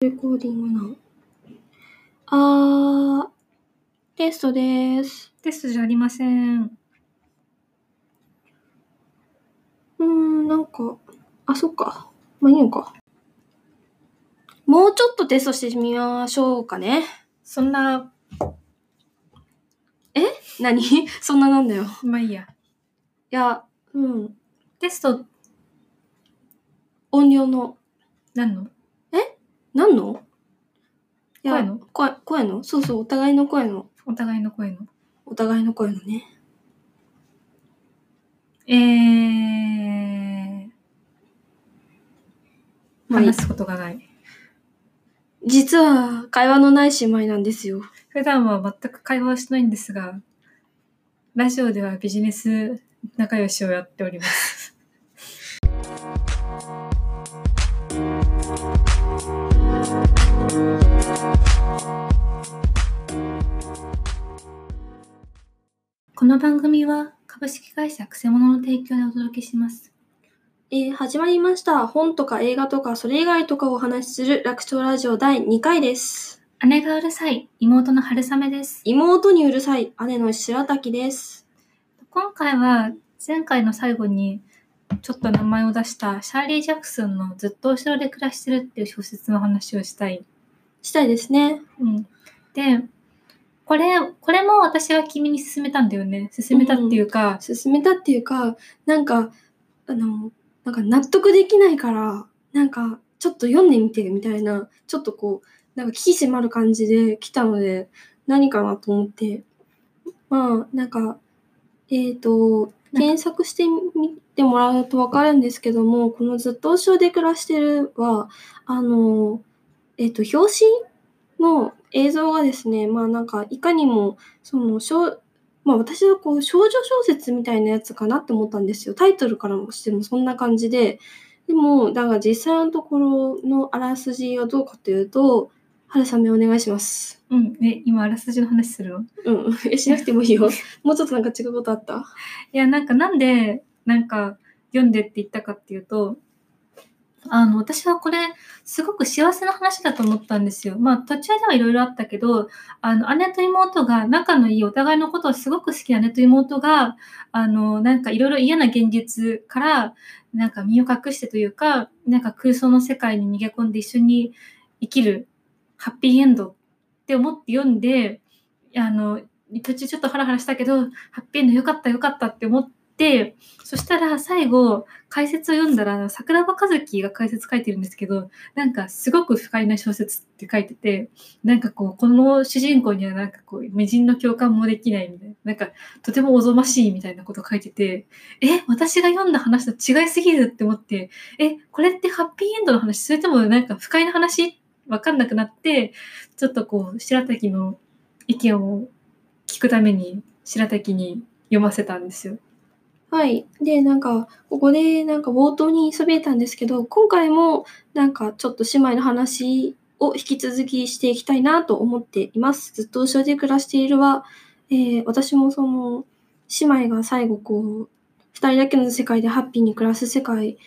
レコーディングな。あー、テストです。テストじゃありません。うーん、なんか、あ、そっか。まあいいのか。もうちょっとテストしてみましょうかね。そんな、何？そんななんだよ。いまあいいや。や、うん。テスト、音量の、何の？何の？いや声の？声、声の？そうそう、お互いの声の。お互いの声の。お互いの声のね。えー、まあいい話すことがない。実は、会話のない姉妹なんですよ。普段は全く会話をしないんですが、ラジオではビジネス仲良しをやっております。この番組は株式会社くせ者の提供でお届けします。えー始まりました。本とか映画とか、それ以外とかをお話しする楽勝ラジオ第2回です。姉がうるさい妹の春雨です。妹にうるさい姉の白滝です。今回は前回の最後にちょっと名前を出したシャーリー・ジャクソンのずっと後ろで暮らしてるっていう小説の話をしたい。したいですね。うん、で、これ、これも私は君に勧めたんだよね。勧めたっていうか、進めたっていうか、なんか、あの、なんか納得できないから、なんか、ちょっと読んでみてみたいな、ちょっとこう、なんか聞き迫る感じで来たので、何かなと思って、まあ、なんか、えっ、と、検索してみてもらうとわかるんですけども、このずっと後ろで暮らしてるは、あの、えっ、と、表紙の映像がですね、まあなんか、いかにも、その、小まあ私はこう少女小説みたいなやつかなって思ったんですよ。タイトルからもしてもそんな感じで。でも、だから実際のところのあらすじはどうかというと、春雨お願いします。うん、え、今あらすじの話する？のいうん。えしなくてもいいよ。もうちょっとなんか違うことあった？や、なんかなんで、なんか読んでって言ったかっていうと、あの、私はこれ、すごく幸せな話だと思ったんですよ。まあ、途中ではいろいろあったけど、あの、姉と妹が、仲のいいお互いのことをすごく好きな姉と妹が、あの、なんかいろいろ嫌な現実から、なんか身を隠してというか、なんか空想の世界に逃げ込んで一緒に生きるハッピーエンドって思って読んで、あの、途中ちょっとハラハラしたけど、ハッピーエンドよかったよかったって思って、そしたら最後、解説を読んだら、桜庭和樹が解説書いてるんですけど、なんかすごく不快な小説って書いてて、なんかこう、この主人公にはなんかこう、微塵の共感もできないみたいな、なんかとてもおぞましいみたいなこと書いてて、え、私が読んだ話と違いすぎるって思って、え、これってハッピーエンドの話それともなんか不快な話？わかんなくなって、ちょっとこう、白滝の意見を聞くために白滝に読ませたんですよ。はい。で、なんか、ここでなんか冒頭にそびれたんですけど、今回もなんかちょっと姉妹の話を引き続きしていきたいなと思っています。ずっと後ろで暮らしているは、えー私もその、姉妹が最後こう、二人だけの世界でハッピーに暮らす世界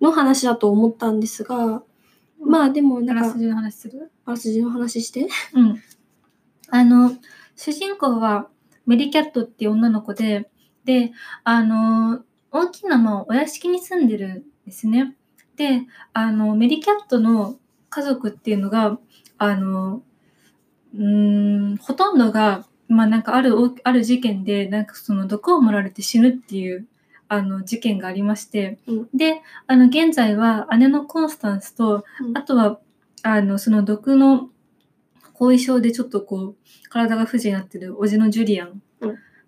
の話だと思ったんですが、まあでもなんかあらす、じの話する？あらすじの話して。うん。あの、主人公はメリキャットっていう女の子で、で、あの、大きなまあお屋敷に住んでるんですね。で、あの、メリキャットの家族っていうのが、あの、うーん、ほとんどが、まあなんかある、ある事件で、なんかその毒を盛られて死ぬっていう、あの、事件がありまして、うん。で、あの、現在は姉のコンスタンスと、うん。あとは、あの、その毒の後遺症でちょっとこう、体が不自由になってるおじのジュリアンうん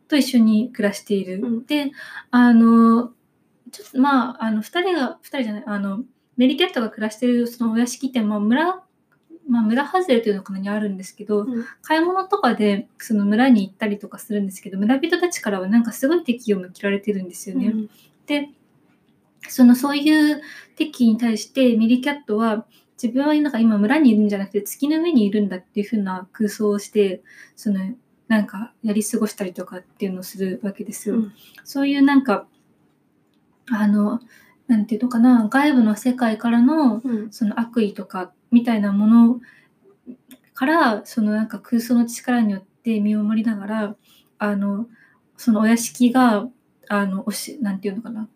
と一緒に暮らしている。うんで、あの、ちょっとまあ、あの、二人が、二人じゃない、あの、メリケットが暮らしているそのお屋敷って、まあ、村、まあ、村外れというのかなにあるんですけど、うん買い物とかでその村に行ったりとかするんですけど、村人たちからはなんかすごい敵意を向けられてるんですよね。うんで、そのそういう敵に対してミリキャットは自分はなんか今村にいるんじゃなくて月の上にいるんだっていう風な空想をして、そのなんかやり過ごしたりとかっていうのをするわけですよ。うんそういうなんか、あの、なんていうのかな、外部の世界からのうんその悪意とかみたいなものからそのなんか空想の力によって身を守りながらあのそのお屋敷があのおしなんていうのかな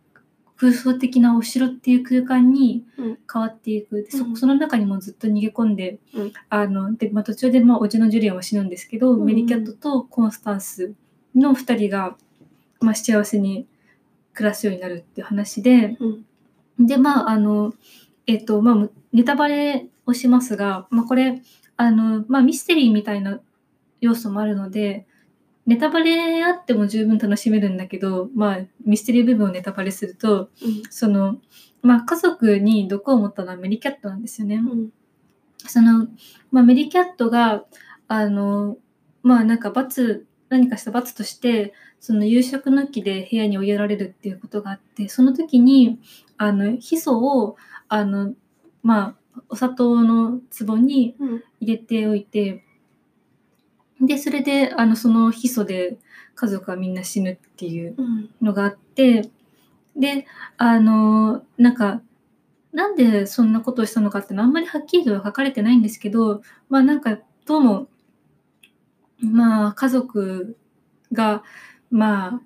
空想的なお城っていう空間にうん。変わっていく、でそうん。その中にもずっと逃げ込んで、うん。あので、まあ、途中で、まあ、おじのジュリアンは死ぬんですけど、うん。メリキャットとコンスタンスの2人が、まあ、幸せに暮らすようになるっていう話でうん。でまああのえっ、とまあネタバレをしますが、まあ、これあの、まあ、ミステリーみたいな要素もあるのでネタバレあっても十分楽しめるんだけど、まあ、ミステリー部分をネタバレするとうん。その、まあ、家族に毒を持ったのはメリキャットなんですよね。うん。その、まあ、メリキャットが、あの、まあなんか罰、何かした罰として、その夕食抜きで部屋に追いやられるっていうことがあって、その時に、あの、ヒ素を、あの、まあ、お砂糖の壺にうん。入れておいて、で、それで、あの、そのヒ素で家族はみんな死ぬっていううんのがあって、で、あの、なんか、なんでそんなことをしたのかってのはあんまりはっきりとは書かれてないんですけど、まあなんか、どうも、まあ家族が、まあ、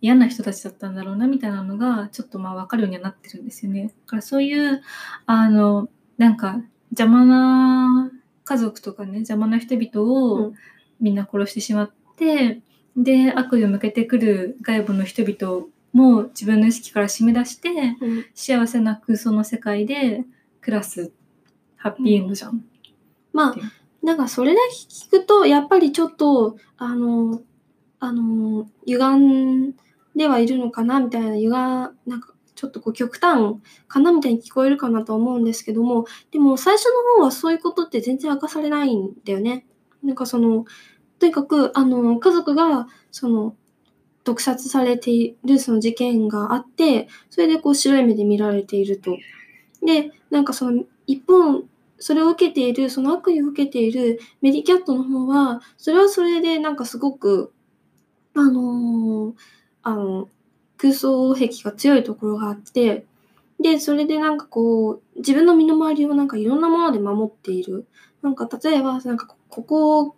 嫌な人たちだったんだろうなみたいなのが、ちょっとまあ分かるようにはなってるんですよね。だからそういう、あの、なんか、邪魔な家族とかね、邪魔な人々うをん。みんな殺してしまって、で、悪意を向けてくる外部の人々も自分の意識から締め出して、うん。幸せな空想の世界で暮らすハッピーエンドじゃん。まあなんかそれだけ聞くとやっぱりちょっとあのあの歪んではいるのかなみたいな歪なんかちょっとこう極端かなみたいに聞こえるかなと思うんですけどもでも最初の方はそういうことって全然明かされないんだよね。なんかそのとにかくあの家族がその毒殺されているその事件があってそれでこう白い目で見られていると。でなんかその一方それを受けているその悪意を受けているメリキャットの方はそれはそれでなんかすごくあのーあの空想癖が強いところがあってでそれでなんかこう自分の身の回りをなんかいろんなもので守っているなんか例えばなんかここ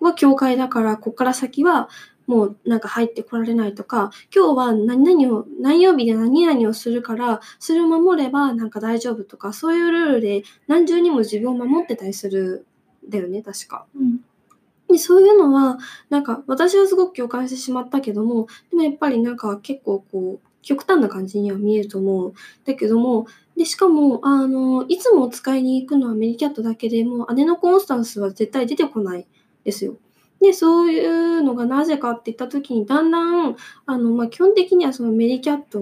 は教会だからここから先はもうなんか入ってこられないとか今日は何々を何曜日で何々をするからそれを守ればなんか大丈夫とかそういうルールで何重にも自分を守ってたりするだよね確か。うんでそういうのはなんか私はすごく共感してしまったけどもでもやっぱりなんか結構こう極端な感じには見えると思う。だけどもでしかもあのいつも使いに行くのはメリキャットだけでも姉のコンスタンスは絶対出てこないですよ。でそういうのがなぜかって言った時にだんだんあの、まあ、基本的にはそのメリキャット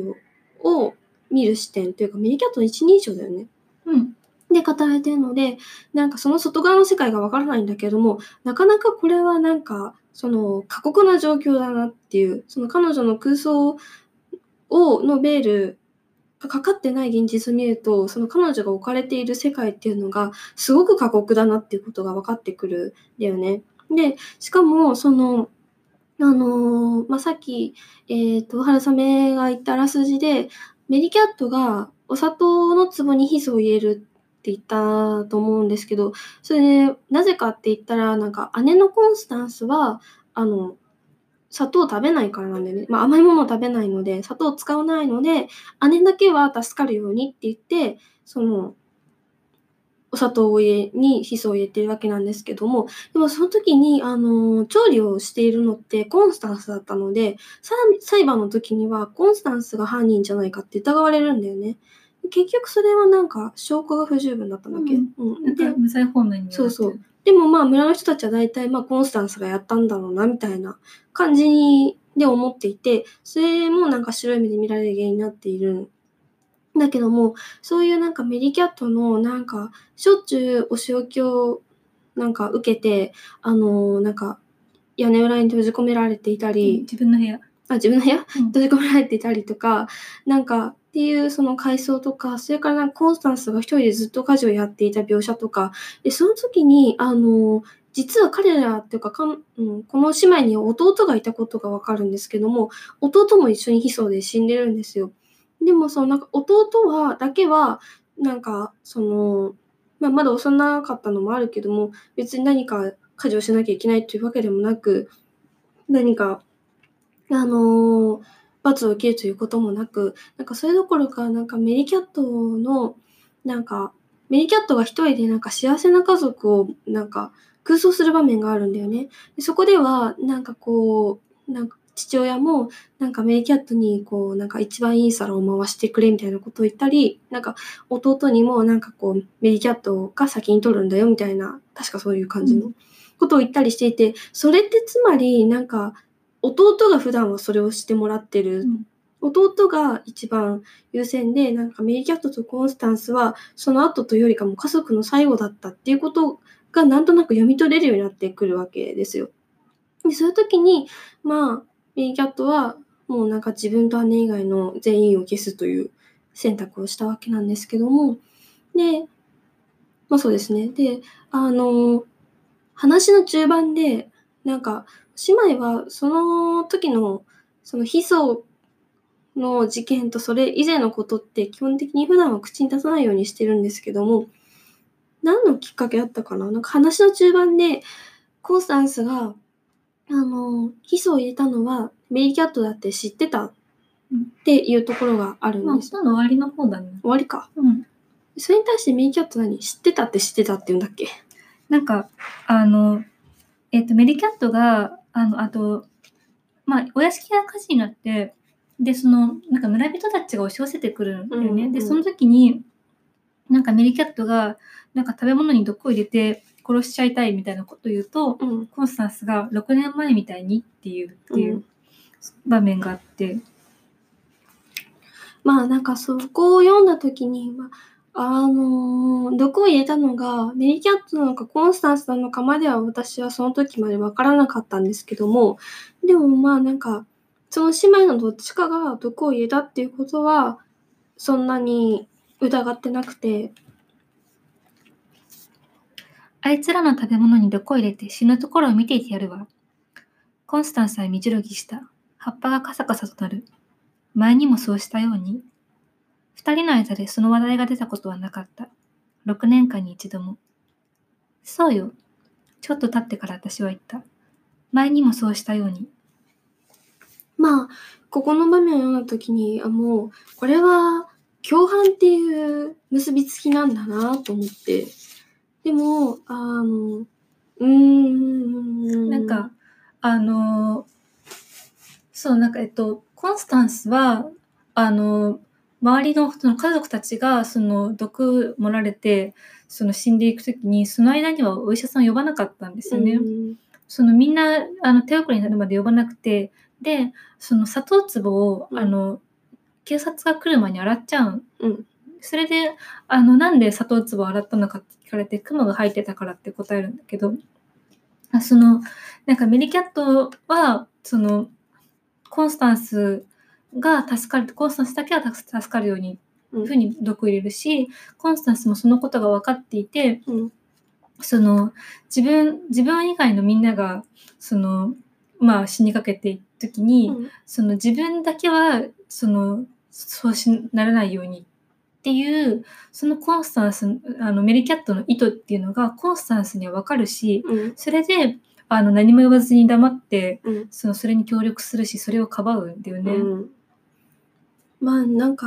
を見る視点というかメリキャットの一人称だよね。うんで語られてるのでなんかその外側の世界がわからないんだけどもなかなかこれはなんかその過酷な状況だなっていうその彼女の空想をのベールがかかってない現実を見るとその彼女が置かれている世界っていうのがすごく過酷だなっていうことが分かってくるんだよね。でしかもそのあのーまあ、さっき、えー、と春雨が言ったあらすじでメリキャットがお砂糖の壺にヒ素を入れるって言ったと思うんですけどそれでなぜかって言ったらなんか姉のコンスタンスはあの砂糖食べないからなんだよね、まあ、甘いもの食べないので砂糖使わないので姉だけは助かるようにって言ってそのお砂糖を入れにヒ素を入れてるわけなんですけどもでもその時にあの調理をしているのってコンスタンスだったので裁判の時にはコンスタンスが犯人じゃないかって疑われるんだよね。結局それはなんか証拠が不十分だったんだっけ、うん。うん。なんか無罪方面にそうそう。でもまあ村の人たちは大体まあコンスタンスがやったんだろうなみたいな感じで思っていてそれもなんか白い目で見られる原因になっているんだけどもそういうなんかメリキャットのなんかしょっちゅうお仕置きをなんか受けてあのなんか屋根裏に閉じ込められていたり、自分の部屋。あ自分の部屋？うん。閉じ込められていたりとかなんかっていうその階層とかそれからなんかコンスタンスが一人でずっと家事をやっていた描写とかでその時にあの実は彼らっていうかかん、うん、この姉妹に弟がいたことがわかるんですけども弟も一緒に悲壮で死んでるんですよ。でもそのなんか弟はだけはなんかそのまあ、まだ幼かったのもあるけども、別に何か家事をしなきゃいけないというわけでもなく、何か、あのー罰を受けるということもなく、なんかそれどころか、なんかメリキャットの、なんか、メリキャットが一人でなんか幸せな家族をなんか空想する場面があるんだよね。でそこでは、なんかこう、なんか父親も、なんかメリキャットに、こう、なんか一番いい皿を回してくれみたいなことを言ったり、なんか弟にも、なんかこう、メリキャットが先に取るんだよみたいな、確かそういう感じのことを言ったりしていて、それってつまり、なんか、弟が普段はそれをしてもらってる。うん弟が一番優先で、なんかメリキャットとコンスタンスは、その後というよりかも家族の最後だったっていうことがなんとなく読み取れるようになってくるわけですよ。でそういう時に、まあ、メリキャットはもうなんか自分と姉以外の全員を消すという選択をしたわけなんですけども、で、まあそうですね。で、あの、話の中盤で、なんか、姉妹はその時の、その悲壮の事件とそれ以前のことって基本的に普段は口に出さないようにしてるんですけども、何のきっかけだったかな？なんか話の中盤で、コンスタンスが、あの、ヒ素を入れたのはメリーキャットだって知ってた？っていうところがあるまあ、んです。その終わりの方だね。終わりか。うん。それに対してメリーキャット何？知ってたって知ってたって言うんだっけ？なんか、あの、えっ、と、メリキャットが、あの、あと、まあ、お屋敷が火事になって、で、その、なんか村人たちが押し寄せてくるんだよね。うんうんで、その時に、なんかメリキャットが、なんか食べ物に毒を入れて殺しちゃいたいみたいなことを言うと、うん。コンスタンスが6年前みたいにっていう、っていううん場面があって、まあなんかそこを読んだ時に、まあ、あの毒を入れたのがメリキャットなのかコンスタンスなのかまでは私はその時までわからなかったんですけども、でもまあなんか、その姉妹のどっちかが毒を入れたっていうことは、そんなに疑ってなくて、あいつらの食べ物に毒を入れて死ぬところを見ていてやるわ。コンスタンスはみじろぎした。葉っぱがカサカサとなる。前にもそうしたように。二人の間でその話題が出たことはなかった。六年間に一度も。そうよ。ちょっと経ってから私は言った。前にもそうしたように。まあ、ここの場面を読んだ時に、あ、もう、これは共犯っていう結びつきなんだなと思って。でも、あの、うーん。なんか、、あのーそう、なんか、えっと、コンスタンスは、あのー周りのその家族たちが、その、毒盛られて、その死んでいくときに、その間にはお医者さんを呼ばなかったんですよね。うんそのみんな、あの、手遅れになるまで呼ばなくて、で、その砂糖壺を、うんあの、警察が来る前に洗っちゃう。うんそれで、あの、なんで砂糖壺を洗ったのかって聞かれて、クモが入ってたからって答えるんだけど、あその、なんかメリキャットは、その、コンスタンスが助かる、コンスタンスだけは助かるように、うん。ふうに毒を入れるし、コンスタンスもそのことが分かっていて、うん。その、自分、自分以外のみんなが、その、まあ死にかけていくときに、うん。その自分だけは、その、そうしならないようにっていう、そのコンスタンス、あのメリキャットの意図っていうのがコンスタンスにはわかるし、うん。それで、あの何も言わずに黙って、うん。そのそれに協力するし、それをかばうんだよね。うんまあなんか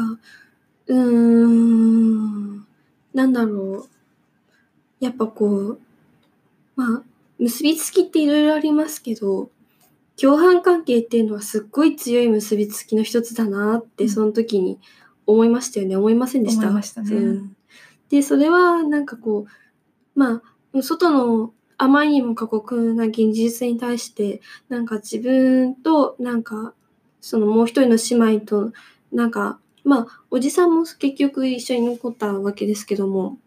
うーんなんだろう。やっぱこうまあ結びつきっていろいろありますけど共犯関係っていうのはすっごい強い結びつきの一つだなってうん。その時に思いましたよね、思いませんでした？思いましたね。うん。でそれはなんかこうまあ外のあまりにも過酷な現実に対してなんか自分となんかそのもう一人の姉妹となんかまあおじさんも結局一緒に残ったわけですけども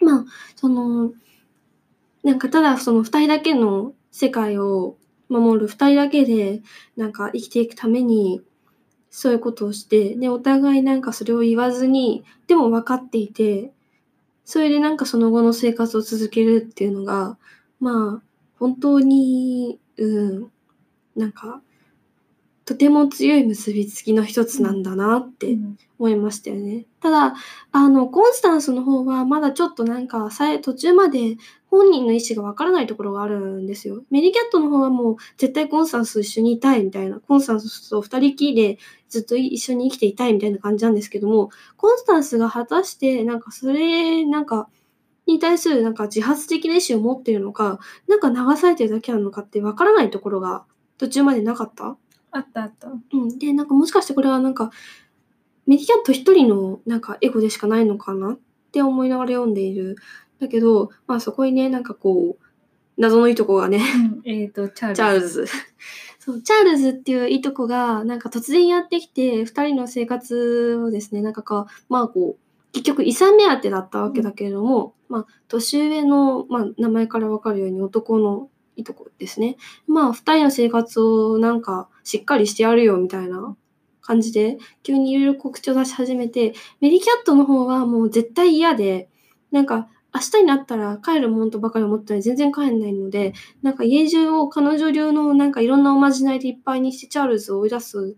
まあそのなんかただその二人だけの世界を守る二人だけでなんか生きていくためにそういうことをしてでお互いなんかそれを言わずにでも分かっていてそれでなんかその後の生活を続けるっていうのがまあ本当にうんなんかとても強い結びつきの一つなんだなってうん思いましたよね。ただ、あの、コンスタンスの方はまだちょっとなんか、途中まで本人の意思がわからないところがあるんですよ。メリーキャットの方はもう絶対コンスタンスと一緒にいたいみたいな、コンスタンスと二人きりでずっと一緒に生きていたいみたいな感じなんですけども、コンスタンスが果たして、なんかそれ、なんか、に対するなんか自発的な意思を持っているのか、なんか流されてるだけなのかってわからないところが途中までなかったあったあった。うん。で、なんかもしかしてこれはなんか、メディキャット一人のなんかエゴでしかないのかなって思いながら読んでいる。だけど、まあそこにね、なんかこう、謎のいとこがね、うん、えっ、と、チャールズ。チャールズ。そう、チャールズっていういとこが、なんか突然やってきて、二人の生活をですね、なんかか、まあこう、結局遺産目当てだったわけだけれども、まあ、年上の、まあ、名前からわかるように男のいとこですね。まあ、二人の生活をなんか、しっかりしてやるよ、みたいな感じで、急にいろいろ口を出し始めて、メリーキャットの方はもう絶対嫌で、なんか、明日になったら帰るもんとばかり思ったら全然帰んないので、なんか家中を彼女流のなんかいろんなおまじないでいっぱいにしてチャールズを追い出す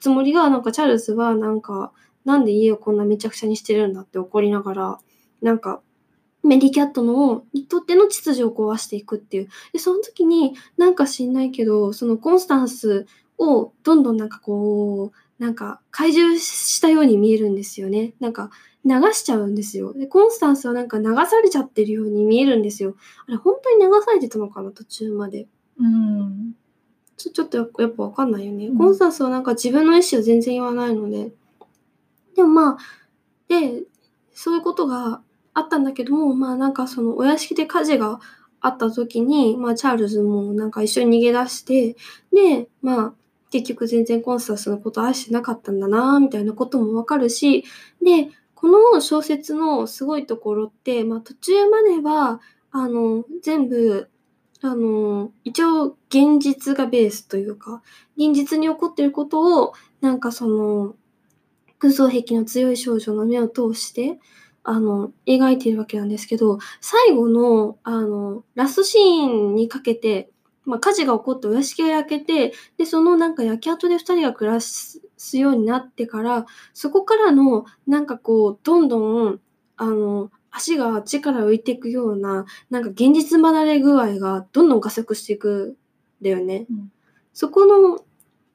つもりが、なんかチャールズはなんか、なんで家をこんなめちゃくちゃにしてるんだって怒りながら、なんか、メリーキャットの、にとっての秩序を壊していくっていう。で、その時に、なんか知んないけど、そのコンスタンスをどんどんなんかこう、なんか怪獣したように見えるんですよね。なんか流しちゃうんですよ。で、コンスタンスはなんか流されちゃってるように見えるんですよ。あれ、本当に流されてたのかな、途中まで。うん。ちょちょっとややっぱわかんないよね。うんコンスタンスはなんか自分の意思を全然言わないので。でもまあ、で、そういうことがあったんだけども、まあなんかそのお屋敷で火事があった時に、まあチャールズもなんか一緒に逃げ出して、で、まあ結局全然コンスタンスのこと愛してなかったんだな、みたいなこともわかるし、で、この小説のすごいところって、まあ途中までは、あの、全部、あの、一応現実がベースというか、現実に起こっていることを、なんかその、空想癖の強い少女の目を通して、あの、描いているわけなんですけど、最後の、あの、ラストシーンにかけて、まあ、火事が起こってお屋敷が焼けて、で、そのなんか焼け跡で二人が暮らすようになってから、そこからの、なんかこう、どんどん、あの、足があっちから浮いていくような、なんか現実離れ具合がどんどん加速していくんだよね。うんそこの、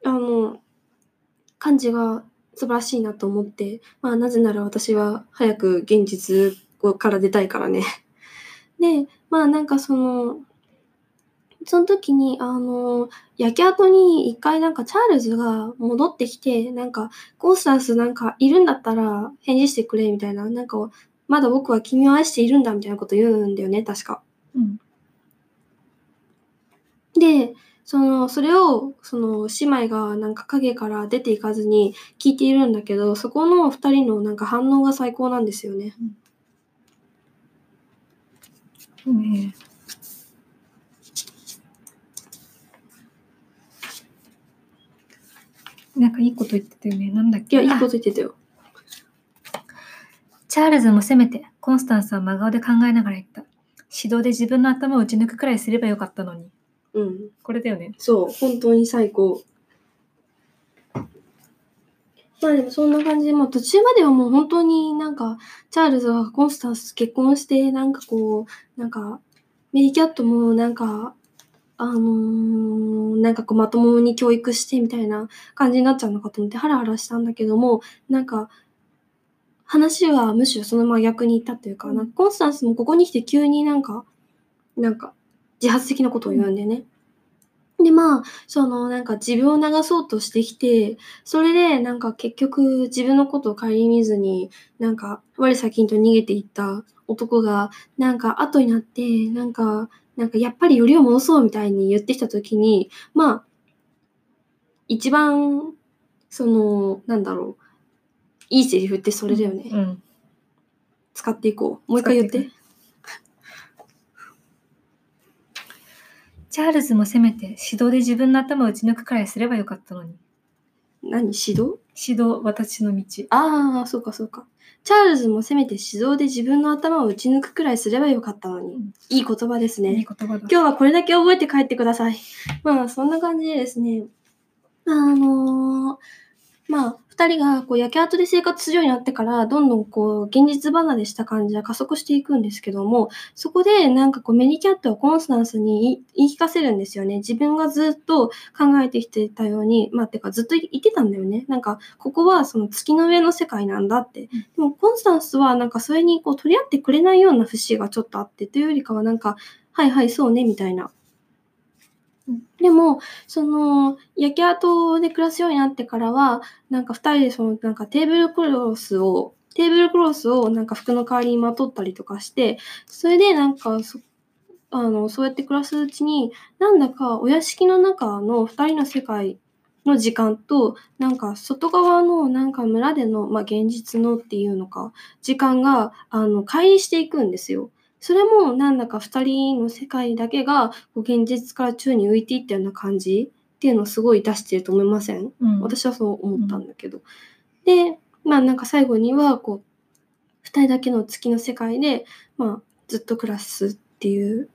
あの、感じが素晴らしいなと思って、まあなぜなら私は早く現実から出たいからね。で、まあなんかその、その時に、あの、焼け跡に一回なんかチャールズが戻ってきて、なんか、コンスタンスなんかいるんだったら返事してくれみたいな、なんか、まだ僕は君を愛しているんだみたいなこと言うんだよね、確か。うん。で、その、それを、その、姉妹がなんか影から出ていかずに聞いているんだけど、そこの二人のなんか反応が最高なんですよね。ねなんかいいこと言ってたよね。なんだっけ？いや、いいことあ言ってたよ。チャールズもせめて、コンスタンスは真顔で考えながら言った。指導で自分の頭を打ち抜くくらいすればよかったのに。うん。これだよね。そう、本当に最高。まあでもそんな感じで、もう途中まではもう本当になんか、チャールズはコンスタンスと結婚して、なんかこう、なんか、メリーキャットもなんか、あのーなんかこうまともに教育してみたいな感じになっちゃうのかと思ってハラハラしたんだけども、なんか、話はむしろそのまま逆に言ったというか、なんかコンスタンスもここに来て急になんか、なんか、自発的なことを言うんだよね。で、まあ、その、なんか自分を流そうとしてきて、それで、なんか結局自分のことを顧みずに、なんか、我先にと逃げていった男が、なんか後になって、なんか、なんかやっぱりよりを戻そうみたいに言ってきたときに、まあ、一番、その、なんだろう、いいセリフってそれだよね。うん。使っていこう。もう一回言って。チャールズもせめて指導で自分の頭を打ち抜くくらいすればよかったのに。何？指導？指導、私の道。ああ、そうかそうか。チャールズもせめて指導で自分の頭を打ち抜くくらいすればよかったのに。いい言葉ですね。いい言葉だ。今日はこれだけ覚えて帰ってください。まあ、そんな感じでですね。あのーまあ、二人がこう焼け跡で生活するようになってから、どんどんこう、現実離れした感じが加速していくんですけども、そこでなんかこう、メリーキャットはコンスタンスに言い言い聞かせるんですよね。自分がずっと考えてきてたように、まあ、てかずっと言ってたんだよね。なんか、ここはその月の上の世界なんだって。でも、コンスタンスはなんかそれにこう、取り合ってくれないような節がちょっとあって、というよりかはなんか、はいはい、そうね、みたいな。でも、その、焼け跡で暮らすようになってからは、なんか二人でその、なんかテーブルクロスを、テーブルクロスをなんか服の代わりにまとったりとかして、それでなんかそ、あの、そうやって暮らすうちに、なんだかお屋敷の中の二人の世界の時間と、なんか外側のなんか村での、まあ現実のっていうのか、時間が、あの、乖離していくんですよ。それもなんだか二人の世界だけがこう現実から宙に浮いていったような感じっていうのをすごい出してると思いません？うん、私はそう思ったんだけど。で、まあなんか最後にはこう、二人だけの月の世界で、まあずっと暮らすっていう。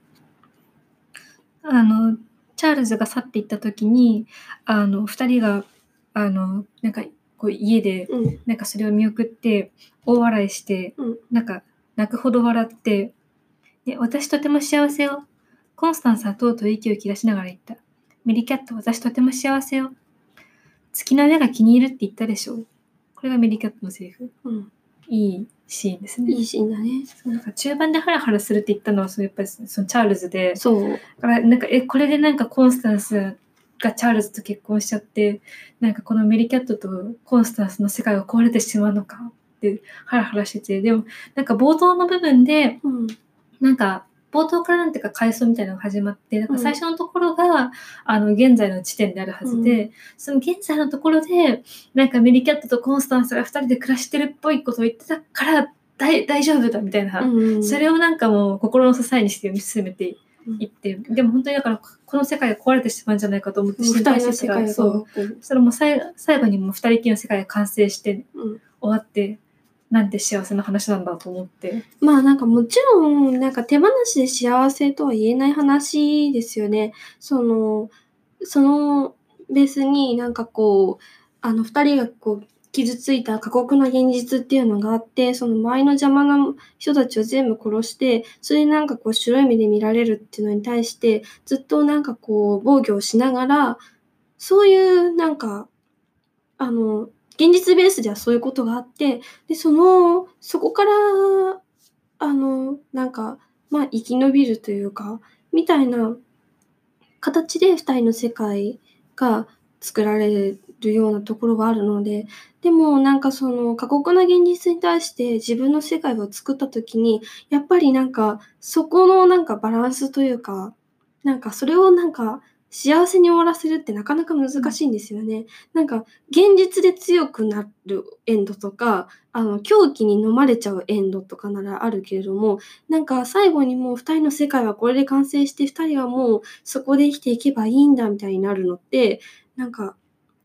あの、チャールズが去っていった時に、あの、二人が、あの、なんか、こう家で、うん。なんかそれを見送って、大笑いして、うんなんか、泣くほど笑って、で、私とても幸せよ。コンスタンスはとうとう息を切らしながら言った。メリキャット、私とても幸せよ。月の上が気に入るって言ったでしょ。これがメリキャットのセリフ。うん。いいシーンですね。いいシーンだね。そうなんか中盤でハラハラするって言ったのは、そのやっぱりそのチャールズで、そう。だからなんか、え、これでなんかコンスタンスがチャールズと結婚しちゃって、なんかこのメリキャットとコンスタンスの世界が壊れてしまうのかってハラハラしてて、でもなんか冒頭の部分で、うん。なんか冒頭からなんていうか回想みたいなのが始まって、なんか最初のところが、あの現在の地点であるはずで、その現在のところで、なんかメリキャットとコンスタンスが二人で暮らしてるっぽいことを言ってたから大大丈夫だみたいな、うん。それをなんかもう心の支えにして読み進めていって、でも本当にだからこの世界が壊れてしまうんじゃないかと思ってしてそう。それも最最後にもう二人きりの世界が完成してうん。終わって、なんて幸せな話なんだと思って。まあなんかもちろん、なんか手放しで幸せとは言えない話ですよね。その、そのベースになんかこう、あの二人がこう、傷ついた過酷な現実っていうのがあって、その周りの邪魔な人たちを全部殺して、それでなんかこう白い目で見られるっていうのに対して、ずっとなんかこう防御をしながら、そういうなんか、あの、現実ベースではそういうことがあって、で、その、そこから、あの、なんか、まあ、生き延びるというか、みたいな形で二人の世界が作られるようなところがあるので、でもなんかその過酷な現実に対して自分の世界を作った時に、やっぱりなんかそこのなんかバランスというか、なんかそれをなんか幸せに終わらせるってなかなか難しいんですよね。なんか現実で強くなるエンドとか、あの狂気に飲まれちゃうエンドとかならあるけれども、なんか最後にもう二人の世界はこれで完成して二人はもうそこで生きていけばいいんだみたいになるのって、なんか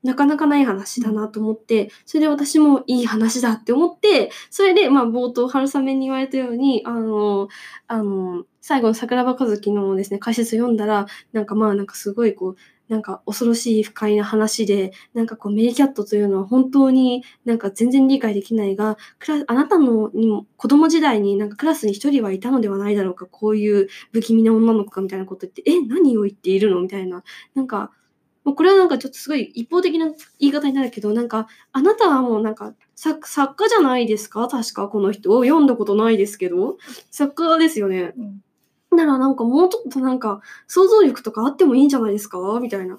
なかなかない話だなと思って、それで私もいい話だって思って、それでまあ冒頭春雨に言われたように、あの、あの、最後の桜庭和樹のですね、解説を読んだら、なんかまあなんかすごいこう、なんか恐ろしい不快な話で、なんかこうメリキャットというのは本当になんか全然理解できないが、クラあなたのにも子供時代になんかクラスに一人はいたのではないだろうか、こういう不気味な女の子がみたいなこと言って、え、何を言っているの？みたいな。なんか、もうこれはなんかちょっとすごい一方的な言い方になるけど、なんか、あなたはもうなんか作作家じゃないですか？確かこの人を。読んだことないですけど。作家ですよね。うんならなんかもうちょっとなんか想像力とかあってもいいんじゃないですか？みたいな。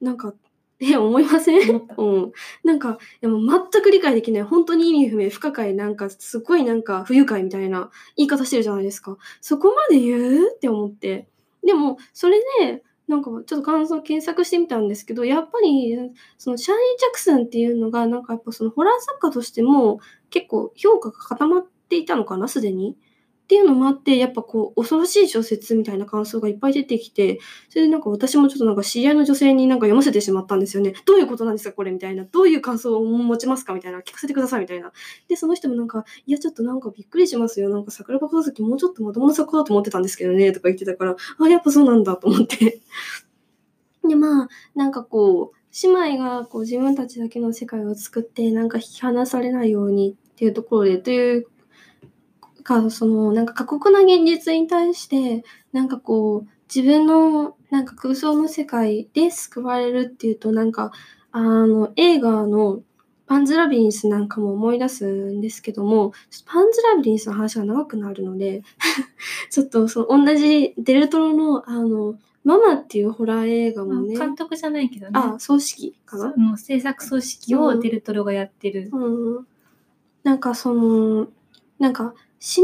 なんか、え、思いません？うん。なんか、でも全く理解できない。本当に意味不明、不可解、なんか、すごいなんか、不愉快みたいな言い方してるじゃないですか。そこまで言う？って思って。でも、それで、なんか、ちょっと感想検索してみたんですけど、やっぱり、その、シャーリー・ジャクソンっていうのが、なんかやっぱその、ホラー作家としても、結構評価が固まっていたのかな、すでに。っていうのもあって、やっぱこう、恐ろしい小説みたいな感想がいっぱい出てきて、それでなんか私もちょっとなんか知り合いの女性になんか読ませてしまったんですよね。どういうことなんですかこれみたいな。どういう感想を持ちますかみたいな。聞かせてくださいみたいな。で、その人もなんか、いやちょっとなんかびっくりしますよ。なんか桜庭和樹もうちょっとまともな作家だと思ってたんですけどね。とか言ってたから、あ、やっぱそうなんだと思って。で、まあ、なんかこう、姉妹がこう自分たちだけの世界を作ってなんか引き離されないようにっていうところでというかそのなんか過酷な現実に対してなんかこう自分のなんか空想の世界で救われるっていうとなんかあの映画のパンズラビリンスなんかも思い出すんですけども、パンズラビリンスの話が長くなるので、ちょっとその同じデルトロのあの、ママっていうホラー映画もね、監督じゃないけどね。あ、葬式かな？その制作組織をデルトロがやってる。うん。なんかその、なんか姉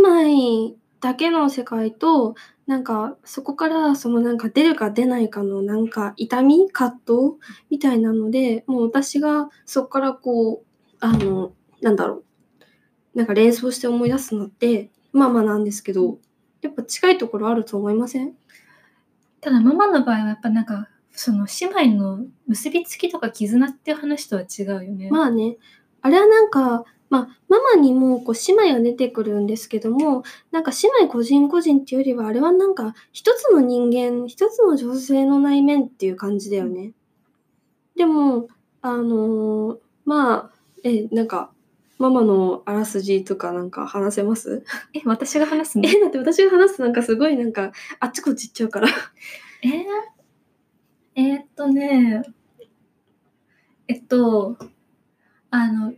妹だけの世界と、なんかそこからそのなんか出るか出ないかのなんか痛み葛藤みたいなので、もう私がそこからこう、あの、なんだろう。なんか連想して思い出すのって、ママなんですけど、やっぱ近いところあると思いません？ただママの場合はやっぱなんか、その姉妹の結びつきとか絆っていう話とは違うよね。まあね、あれはなんか、まあ、ママにもこう姉妹が出てくるんですけども、なんか姉妹個人個人っていうよりは、あれはなんか一つの人間、一つの女性の内面っていう感じだよね。でも、あのーまあ、え、なんか、ママのあらすじとかなんか話せます？え、私が話すの？え、だって私が話すとなんかすごいなんか、あっちこっち行っちゃうから。えーえーっとね、えっと、あの、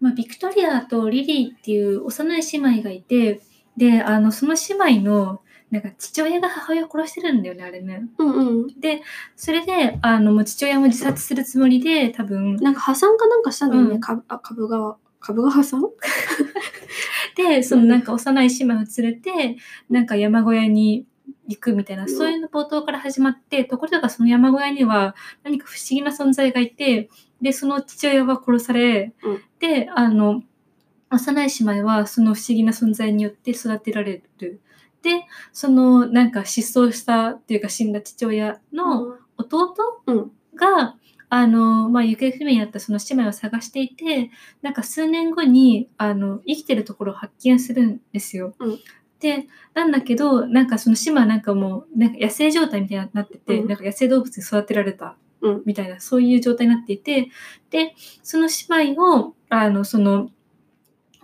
まあ、ビクトリアとリリーっていう幼い姉妹がいて、で、あの、その姉妹の、なんか父親が母親を殺してるんだよね、あれね。うんうん。で、それで、あの、もう父親も自殺するつもりで、多分、なんか破産かなんかしたんだよね、うん株あ株が、株が破産？で、そのなんか幼い姉妹を連れて、なんか山小屋に行くみたいな、うんそういうの冒頭から始まって、ところがその山小屋には何か不思議な存在がいて、で、その父親は殺され、うんで、あの、幼い姉妹はその不思議な存在によって育てられる。で、そのなんか失踪したっていうか死んだ父親の弟うんが、あの、まあ、行方不明になったその姉妹を探していて、なんか数年後に、あの、生きてるところを発見するんですよ。うんで、なんだけど、なんかその姉妹はなんかもう、なんか野生状態みたいになってて、うん。なんか野生動物に育てられたうん。みたいな、そういう状態になっていて、で、その姉妹を、あの、その、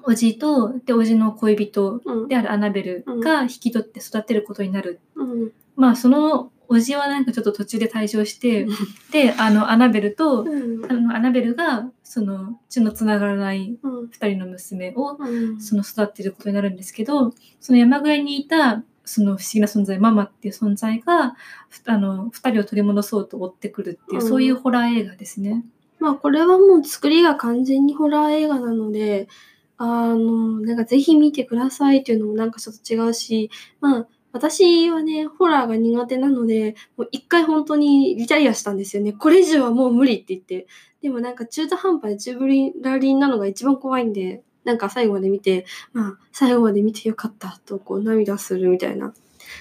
おじと、で、おじの恋人うん。であるアナベルが引き取って育てることになる。うん。まあそのおじはなんかちょっと途中で退場して、で、あのアナベルと、うん。あのアナベルがその血のつながらないうん。二人の娘をうん。その育てることになるんですけど、その山小屋にいたその不思議な存在、ママっていう存在が、ふあの二人を取り戻そうと追ってくるっていう、うん。そういうホラー映画ですね。まあこれはもう作りが完全にホラー映画なので、あの、なんかぜひ見てくださいっていうのもなんかちょっと違うし、まあ私はね、ホラーが苦手なので、もう一回本当にリタイアしたんですよね。これ以上はもう無理って言って。でもなんか中途半端で中ぶりラリンなのが一番怖いんで、なんか最後まで見て、まあ最後まで見てよかったとこう涙するみたいな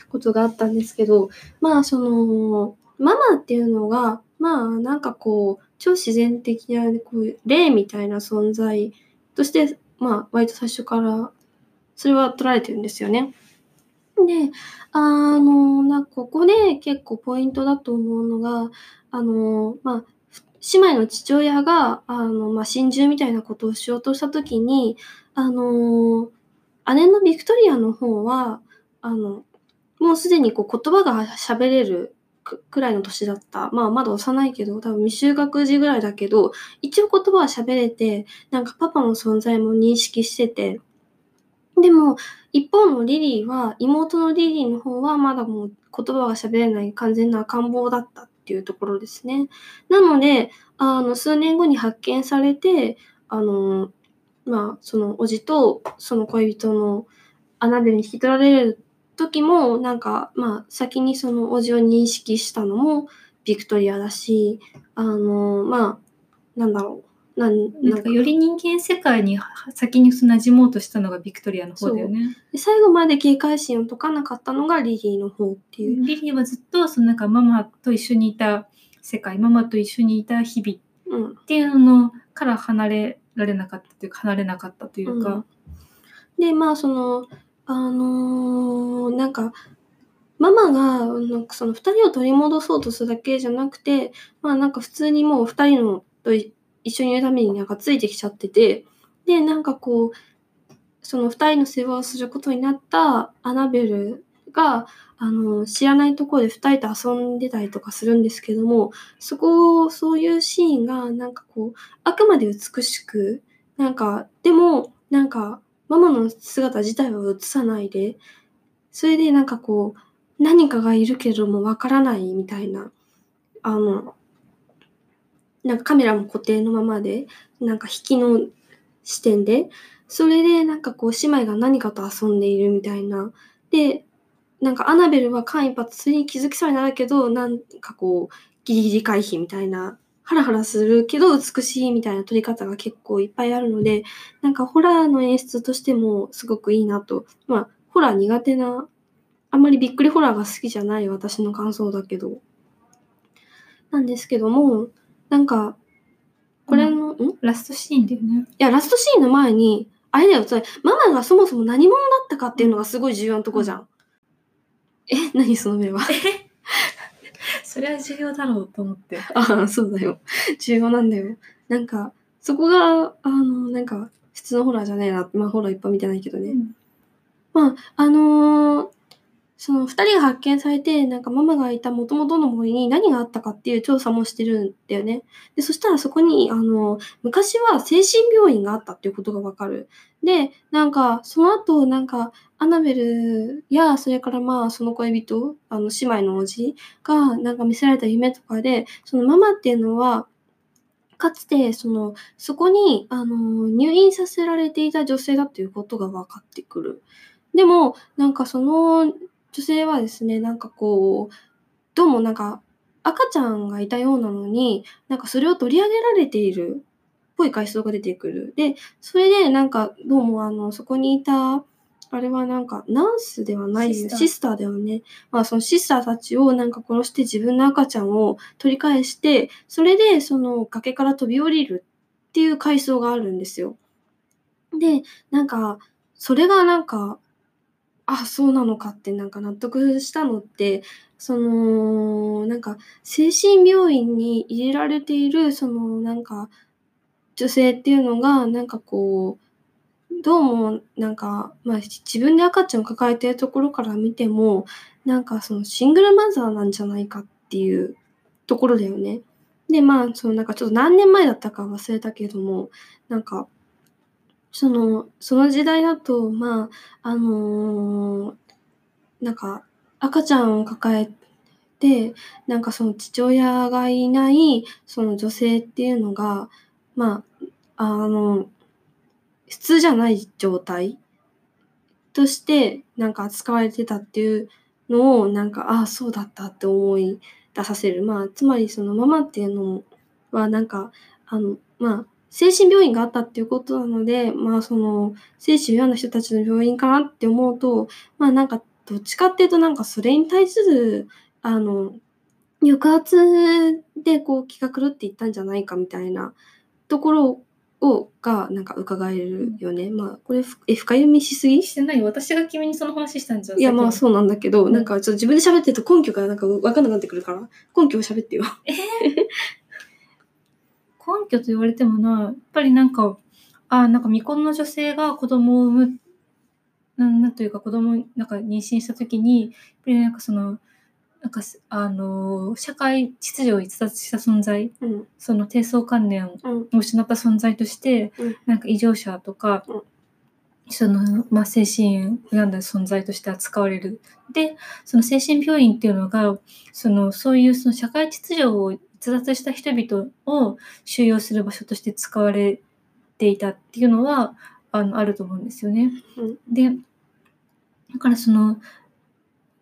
ことがあったんですけど、まあその、ママっていうのが、まあなんかこう、超自然的なこういう霊みたいな存在として、まあ割と最初からそれは取られてるんですよね。で、あの、なここで結構ポイントだと思うのが、あの、まあ、姉妹の父親が、あの、まあ、心中みたいなことをしようとしたときに、あの、姉のビクトリアの方は、あの、もうすでにこう言葉が喋れるくくらいの年だった。まあ、まだ幼いけど、多分未就学児ぐらいだけど、一応言葉は喋れて、なんかパパの存在も認識してて、でも、一方のリリーは、妹のリリーの方はまだもう言葉が喋れない完全な赤ん坊だったっていうところですね。なので、あの、数年後に発見されて、あの、まあ、そのおじとその恋人のアナベルに引き取られる時も、なんか、まあ、先にそのおじを認識したのもビクトリアだし、あの、まあ、なんだろう。なんなんかより人間世界に先に馴染もうとしたのがビクトリアの方だよね。で最後まで警戒心を解かなかったのがリリーの方っていう。リリーはずっとそのなんかママと一緒にいた世界、ママと一緒にいた日々うん。っていうのから離れられなかったというか離れなかったというか、で、まあ、その、あのーなんか、ママがなんかその2人を取り戻そうとするだけじゃなくてまあなんか普通にもう2人のと一緒にいるためになんかついてきちゃってて。でなんかこうその2人の世話をすることになったアナベルがあの知らないところで2人と遊んでたりとかするんですけどもそこをそういうシーンがなんかこうあくまで美しくなんかでもなんかママの姿自体は映さないでそれでなんかこう何かがいるけどもわからないみたいなあのなんかカメラも固定のままでなんか引きの視点でそれでなんかこう姉妹が何かと遊んでいるみたいな。でなんかアナベルは間一髪それに気づきそうになるけどなんかこうギリギリ回避みたいなハラハラするけど美しいみたいな撮り方が結構いっぱいあるのでなんかホラーの演出としてもすごくいいなと。まあホラー苦手なあんまりびっくりホラーが好きじゃない私の感想だけど。なんですけどもなんかこれの、んいラストシーンだよね。やラストシーンの前にあれだよそれママがそもそも何者だったかっていうのがすごい重要なとこじゃん、え何その目は？それは重要だろうと思って。ああ、そうだよ。重要なんだよ。なんか、そこが、あの、なんか、普通のホラーじゃねえな。まあ、ホラーいっぱい見てないけどね。うんまあ、あのーその二人が発見されて、なんかママがいた元々の森に何があったかっていう調査もしてるんだよね。で、そしたらそこに、あの、昔は精神病院があったっていうことがわかる。で、なんか、その後、なんか、アナベルや、それからまあ、その恋人、あの、姉妹のおじが、なんか見せられた夢とかで、そのママっていうのは、かつて、その、そこに、あの、入院させられていた女性だということが分かってくる。でも、なんかその女性はですね、なんかこう、どうもなんか赤ちゃんがいたようなのに、なんかそれを取り上げられているっぽい回想が出てくる。で、それでなんかどうもあの、そこにいた、あれはなんかナースではないシスターシスターだよね。まあそのシスターたちをなんか殺して自分の赤ちゃんを取り返して、それでその崖から飛び降りるっていう回想があるんですよ。で、なんか、それがなんか、あ、そうなのかってなんか納得したのって、その、なんか、精神病院に入れられている、その、なんか、女性っていうのが、なんかこう、どうも、なんか、まあ、自分で赤ちゃんを抱えてるところから見ても、なんかそのシングルマザーなんじゃないかっていうところだよね。で、まあ、そのなんかちょっと何年前だったか忘れたけども、なんか、その、その時代だと、まあ、あのーなんか、赤ちゃんを抱えて、なんかその父親がいない、その女性っていうのが、まあ、あの、普通じゃない状態として、なんか扱われてたっていうのを、なんか、ああ、そうだったって思い出させる。まあ、つまりそのママっていうのは、なんか、あの、まあ、精神病院があったっていうことなので、まあ、その、精神を病んだ人たちの病院かなって思うと、まあ、なんか、どっちかっていうと、なんか、それに対する、あの、抑圧で、こう、気が狂っていったんじゃないかみたいなところを、が、なんか、伺えるよね。まあ、これ、ふえ、深読みしすぎ？してない私が君にその話したんじゃん。いや、まあ、う。そうなんだけど、うんなんか、ちょっと自分で喋ってると根拠がなんかわかんなくなってくるから、根拠を喋ってよ。根拠と言われてもな、やっぱりなんか、あなんか未婚の女性が子供を産む、なんなんというか子供をなんか妊娠した時に、やっぱりなんかその、なんかすあの社会秩序を逸脱した存在、うん。その低層観念をうん。失った存在として、うんなんか異常者とか、うんその、まあ、精神を病んだ存在として扱われる。で、その精神病院っていうのが、その、そういうその社会秩序を逸脱した人々を収容する場所として使われていたっていうのは、あの、あると思うんですよね。うんで、だからその、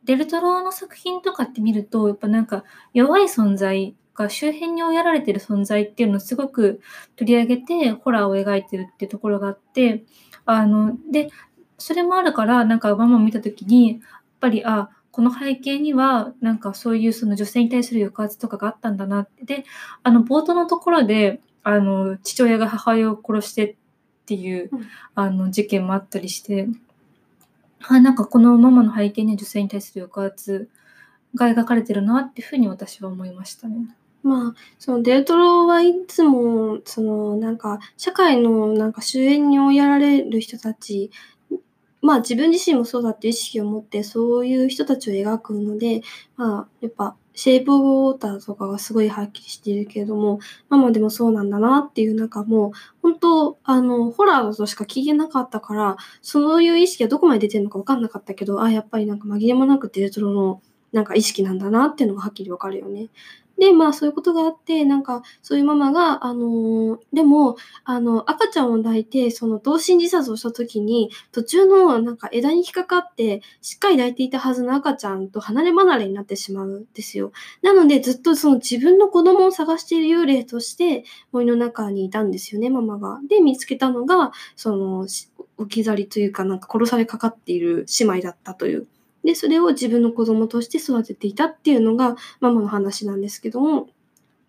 デルトロの作品とかって見ると、やっぱなんか弱い存在が周辺に追いやられてる存在っていうのをすごく取り上げてホラーを描いてるっていうところがあって、あの、で、それもあるから、なんかママを見たときに、やっぱり、あ、この背景には、なんかそういうその女性に対する抑圧とかがあったんだなって。で、あの、冒頭のところで、あの、父親が母親を殺してっていう、うんあの、事件もあったりして、はい、なんかこのママの背景に女性に対する抑圧が描かれてるなっていうふうに私は思いましたね。まあ、そのデルトロはいつも、そのなんか社会のなんか終焉に追いやられる人たち、まあ自分自身もそうだっていう意識を持ってそういう人たちを描くので、まあやっぱシェイプオブウォーターとかがすごいはっきりしているけれども、ママでもそうなんだなっていう中も、本当あの、ホラーだとしか聞いてなかったから、そういう意識がどこまで出てるのか分かんなかったけど、あ、やっぱりなんか紛れもなくデルトロのなんか意識なんだなっていうのがはっきりわかるよね。で、まあそういうことがあって、なんかそういうママが、あのーでも、あの、赤ちゃんを抱いて、その同心自殺をした時に、途中のなんか枝に引っかかって、しっかり抱いていたはずの赤ちゃんと離れ離れになってしまうんですよ。なのでずっとその自分の子供を探している幽霊として森の中にいたんですよね、ママが。で、見つけたのが、その、置き去りというか、なんか殺されかかっている姉妹だったという。で、それを自分の子供として育てていたっていうのがママの話なんですけども、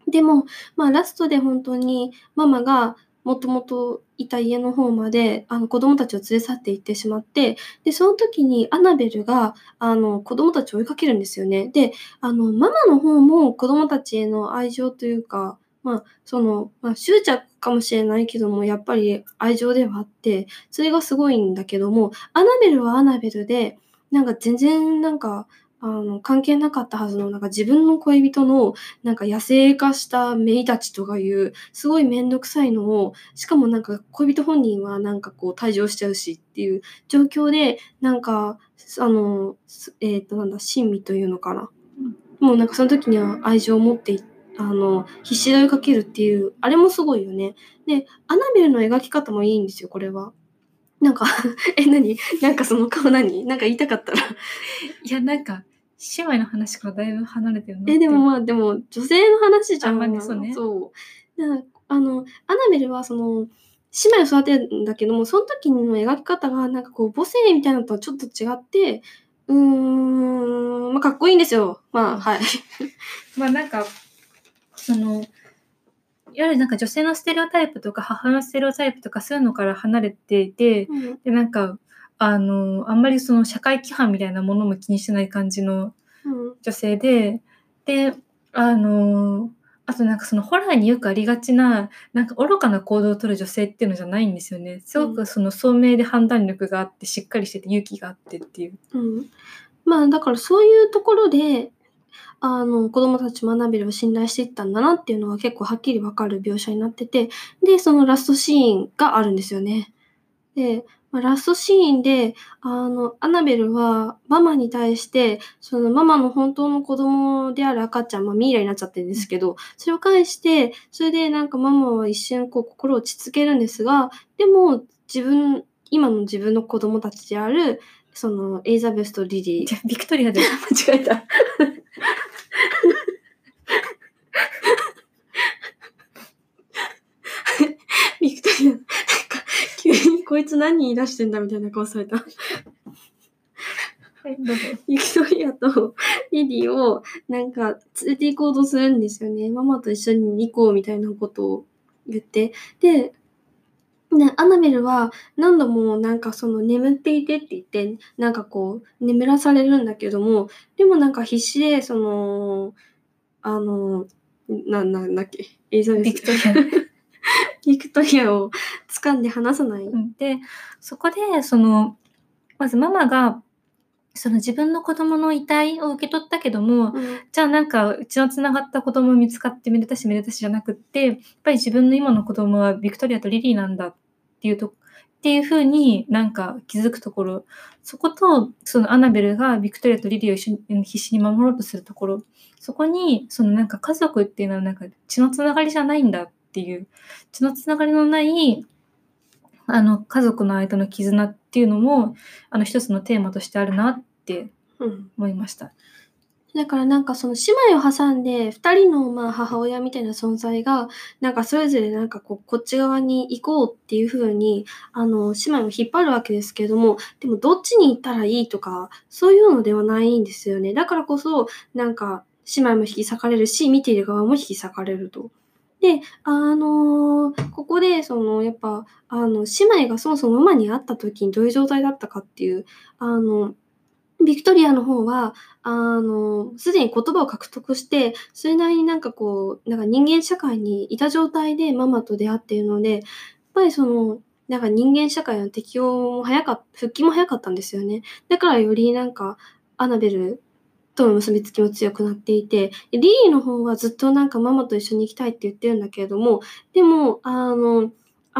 でも、まあラストで本当にママがもともといた家の方まであの子供たちを連れ去っていってしまって、で、その時にアナベルがあの子供たちを追いかけるんですよね。で、あの、ママの方も子供たちへの愛情というか、まあ、その、まあ、執着かもしれないけども、やっぱり愛情ではあって、それがすごいんだけども、アナベルはアナベルで、なんか全然なんか、あの、関係なかったはずの、なんか自分の恋人の、なんか野生化したメイたちとかいう、すごいめんどくさいのを、しかもなんか恋人本人はなんかこう退場しちゃうしっていう状況で、なんか、あの、すえっ、と、なんだ、親身というのかな。もうなんかその時には愛情を持っていあの、必死で追いかけるっていう、あれもすごいよね。で、アナベルの描き方もいいんですよ、これは。なんか、え、何？なんかその顔何？なんか言いたかったら。いや、なんか、姉妹の話からだいぶ離れてるなってえ、でもまあ、でも、女性の話じゃん。あまそうねそう。だからあの、アナベルはその、姉妹を育てるんだけども、その時の描き方が、なんかこう、母性みたいなのとはちょっと違って、うーん、まあ、かっこいいんですよ。まあ、はい。まあなんか、その、いわゆるなんか女性のステレオタイプとか母親のステレオタイプとかそういうのから離れていて、うんで、なんか、あの、あんまりその社会規範みたいなものも気にしてない感じのうん女性で、で、あの、あとなんかそのホラーによくありがちな、なんか愚かな行動を取る女性っていうのじゃないんですよね。すごくその聡明で判断力があって、しっかりしてて勇気があってっていう。うん、まあだからそういうところであの子供たちもアナベルを信頼していったんだなっていうのが結構はっきりわかる描写になっててでそのラストシーンがあるんですよね。で、まあ、ラストシーンであのアナベルはママに対してそのママの本当の子供である赤ちゃん、まあ、ミイラになっちゃってるんですけどそれを返してそれでなんかママは一瞬こう心を落ち着けるんですがでも自分今の自分の子供たちであるそのエリザベスとリリーじゃあビクトリアで 間違えた。ビクトリア、なんか、急にこいつ何言い出してんだみたいな顔された。はい、どう？ぞ。ビクトリアとリリーを、なんか、連れて行こうとするんですよね。ママと一緒に行こうみたいなことを言って。で、ね、アナベルは何度もなんかその眠っていてって言って、なんかこう眠らされるんだけども、でもなんか必死で、その、あの、な、なんだっけ、エリザベスビクトリア。ビクトリアを掴んで離さない。うん。で、そこで、その、まずママが、その自分の子供の遺体を受け取ったけども、うん。じゃあなんか、うちのつながった子供見つかってめでたしめでたしじゃなくって、やっぱり自分の今の子供はビクトリアとリリーなんだっていうと、っていうふうになんか気づくところ、そこと、そのアナベルがビクトリアとリリーを一緒に必死に守ろうとするところ、そこに、そのなんか家族っていうのはなんか血のつながりじゃないんだっていう、血のつながりのない、あの、家族の間の絆っていうのも、あの、一つのテーマとしてあるなってうん思いました。だからなんかその姉妹を挟んで二人のまあ母親みたいな存在がなんかそれぞれなんかこうこっち側に行こうっていう風にあの姉妹を引っ張るわけですけれどもでもどっちに行ったらいいとかそういうのではないんですよね。だからこそなんか姉妹も引き裂かれるし見ている側も引き裂かれると。で、あのーここで、その、やっぱ、あの、姉妹がそもそもママに会った時にどういう状態だったかっていう、あの、ビクトリアの方は、あの、すでに言葉を獲得して、それなりになんかこう、なんか人間社会にいた状態でママと出会っているので、やっぱりその、なんか人間社会の適応も早かった、復帰も早かったんですよね。だからよりなんか、アナベルとの結びつきも強くなっていて、でリリーの方はずっとなんかママと一緒に行きたいって言ってるんだけれども、でも、あの、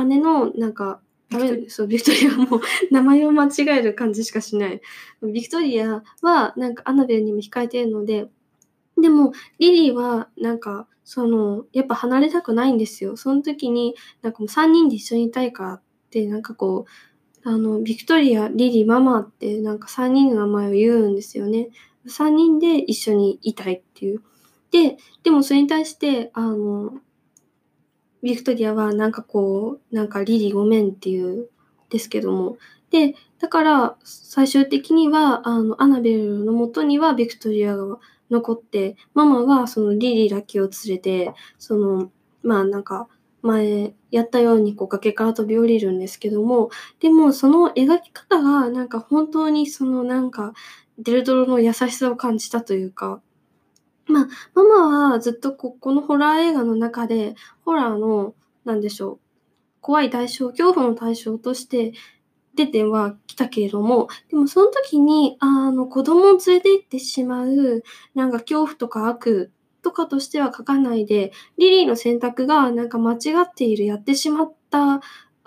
姉のなんか、ダメそう、ビクトリアも 名前を間違える感じしかしない。ビクトリアはなんかアナベルにも控えているので、でもリリーはなんかそのやっぱ離れたくないんですよ。その時になんかもう3人で一緒にいたいからってなんかこうあのビクトリア、リリー、ママってなんか3人の名前を言うんですよね。3人で一緒にいたいっていう。で、でもそれに対してあのビクトリアはなんかこうなんかリリーごめんっていうですけどもでだから最終的にはあのアナベルのもとにはビクトリアが残ってママはそのリリーだけを連れてそのまあなんか前やったようにこう崖から飛び降りるんですけどもでもその描き方がなんか本当にそのなんかデルトロの優しさを感じたというか。まあママはずっとここのホラー映画の中でホラーのなんでしょう怖い対象恐怖の対象として出てはきたけれどもでもその時にあの子供を連れて行ってしまうなんか恐怖とか悪とかとしては書かないでリリーの選択がなんか間違っているやってしまった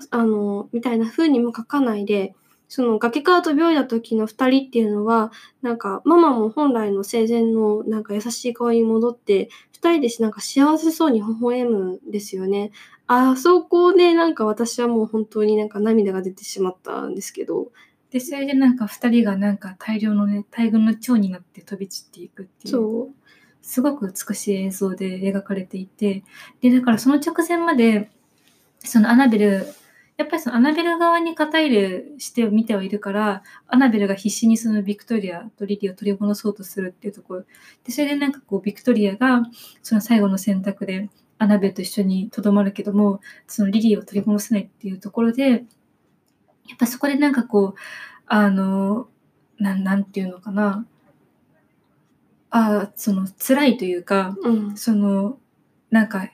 あのみたいな風にも書かないでその崖から飛び降りた時の2人っていうのはなんかママも本来の生前のなんか優しい顔に戻って2人でなんか幸せそうに微笑むんですよね。あそこでなんか私はもう本当になんか涙が出てしまったんですけどで、それでなんか2人がなんか大量のね、大群の蝶になって飛び散っていくっていう。そうすごく美しい映像で描かれていて、で、だからその直前まで、そのアナベル、やっぱりそのアナベル側に肩入れして見てはいるから、アナベルが必死にそのビクトリアとリリーを取り戻そうとするっていうところ。で、それでなんかこうビクトリアがその最後の選択でアナベルと一緒にとどまるけども、そのリリーを取り戻せないっていうところで、やっぱそこでなんかこう、あの、なんなんていうのかな。あその辛いというか、うんそのなんか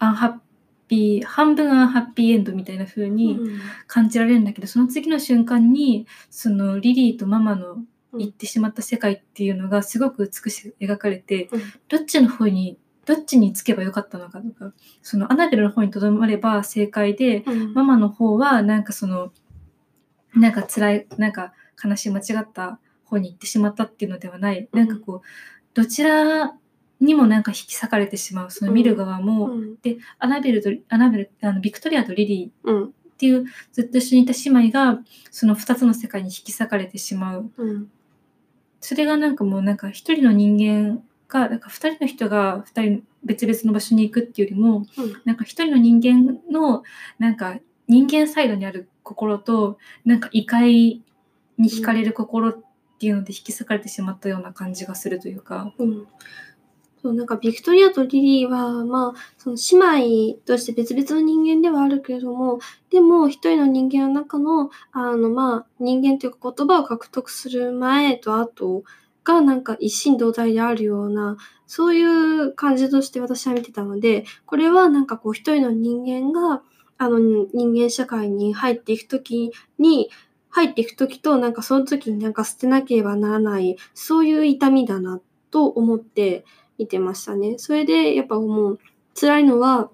アンハッピー半分アンハッピーエンドみたいな風にうん感じられるんだけど、その次の瞬間にそのリリーとママのうん。行ってしまった世界っていうのがすごく美しく描かれて、うん。どっちの方にどっちにつけばよかったのかとかそのアナベルの方にとどまれば正解でうん。ママの方はなんかそのなんか辛いなんか悲しい間違った方に行ってしまったっていうのではない、うん。なんかこうどちらにもなんか引き裂かれてしまうその見る側も、うん。でアナベルとアナベルあのビクトリアとリリーうん。っていうずっと一緒にいた姉妹がその2つの世界に引き裂かれてしまう。うん。それがなんかもうなんか一人の人間がなんか2人の人が2人別々の場所に行くっていうよりもうん。なんか一人の人間のなんか人間サイドにある心となんか異界に惹かれる心っていうので引き裂かれてしまったような感じがするというか。うんそうなんかビクトリアとリリーは、まあ、その姉妹として別々の人間ではあるけれども、でも一人の人間の中の、あの、まあ、人間というか言葉を獲得する前と後がなんか一心同体であるような、そういう感じとして私は見てたので、これはなんかこう一人の人間が、あの、人間社会に入っていくときに、入っていくときと、なんかその時になんか捨てなければならない、そういう痛みだなと思って見てましたね。それでやっぱもう辛いのは、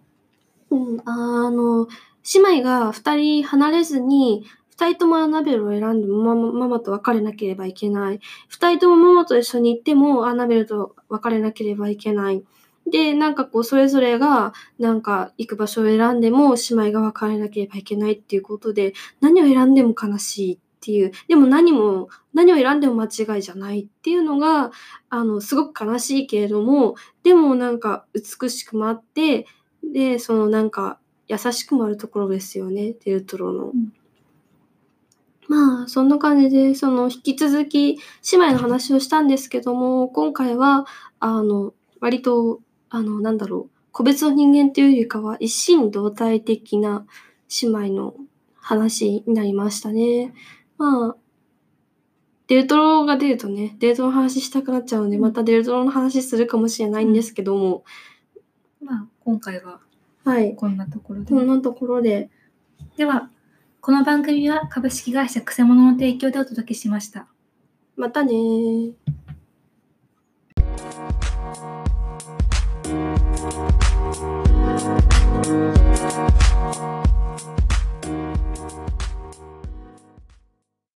うん、あの、姉妹が二人離れずに、二人ともアナベルを選んでもママママと別れなければいけない。二人ともママと一緒に行ってもアナベルと別れなければいけない。で、なんかこう、それぞれが、なんか行く場所を選んでも姉妹が別れなければいけないっていうことで、何を選んでも悲しいっていう、でも何も、何を選んでも間違いじゃないっていうのが、あの、すごく悲しいけれども、でもなんか美しくもあって、で、そのなんか優しくもあるところですよね、デルトロの。んまあ、そんな感じで、その引き続き姉妹の話をしたんですけども、今回は、あの、割と、あの、なんだろう、個別の人間というよりかは一心同体的な姉妹の話になりましたね。まあ、デルトロが出るとね、デルトロの話したくなっちゃうので、またデルトロの話するかもしれないんですけども、まあ、今回ははい。こんなところで。こんなところで、では、この番組は株式会社くせ者の提供でお届けしました。またね